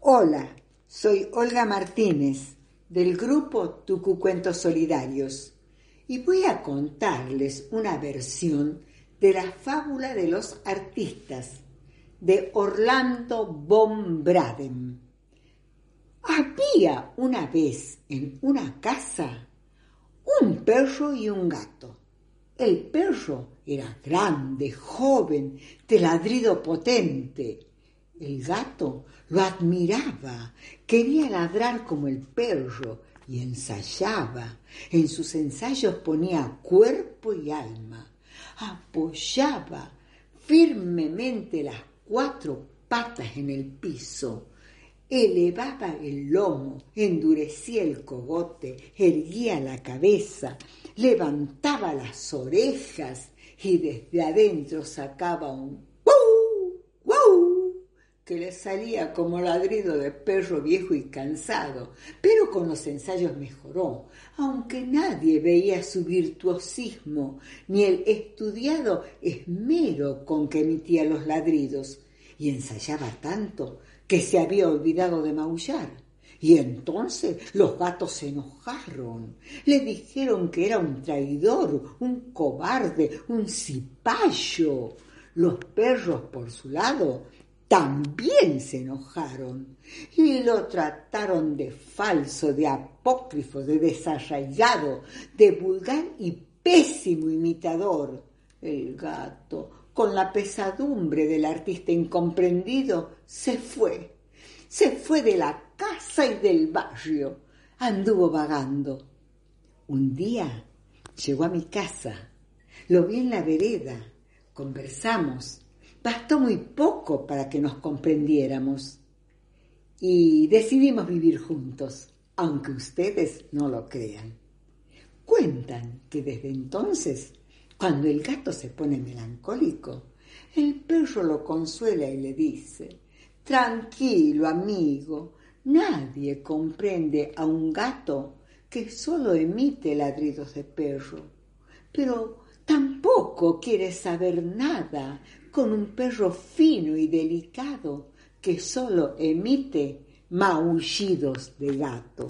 Hola, soy Olga Martínez del grupo Tucu Cuentos Solidarios y voy a contarles una versión de la fábula de los artistas de Orlando von Braden. Había una vez en una casa un perro y un gato. El perro era grande, joven, de ladrido potente. El gato lo admiraba, quería ladrar como el perro y ensayaba. En sus ensayos ponía cuerpo y alma, apoyaba firmemente las cuatro patas en el piso, elevaba el lomo, endurecía el cogote, erguía la cabeza, levantaba las orejas y desde adentro sacaba un que le salía como ladrido de perro viejo y cansado, pero con los ensayos mejoró, aunque nadie veía su virtuosismo ni el estudiado esmero con que emitía los ladridos, y ensayaba tanto que se había olvidado de maullar. Y entonces los gatos se enojaron, le dijeron que era un traidor, un cobarde, un cipayo. Los perros, por su lado, también se enojaron y lo trataron de falso, de apócrifo, de desarraigado, de vulgar y pésimo imitador. El gato, con la pesadumbre del artista incomprendido, se fue. Se fue de la casa y del barrio. Anduvo vagando. Un día llegó a mi casa. Lo vi en la vereda. Conversamos bastó muy poco para que nos comprendiéramos. Y decidimos vivir juntos, aunque ustedes no lo crean. Cuentan que desde entonces, cuando el gato se pone melancólico, el perro lo consuela y le dice, Tranquilo, amigo, nadie comprende a un gato que solo emite ladridos de perro, pero tampoco quiere saber nada con un perro fino y delicado que solo emite maullidos de gato.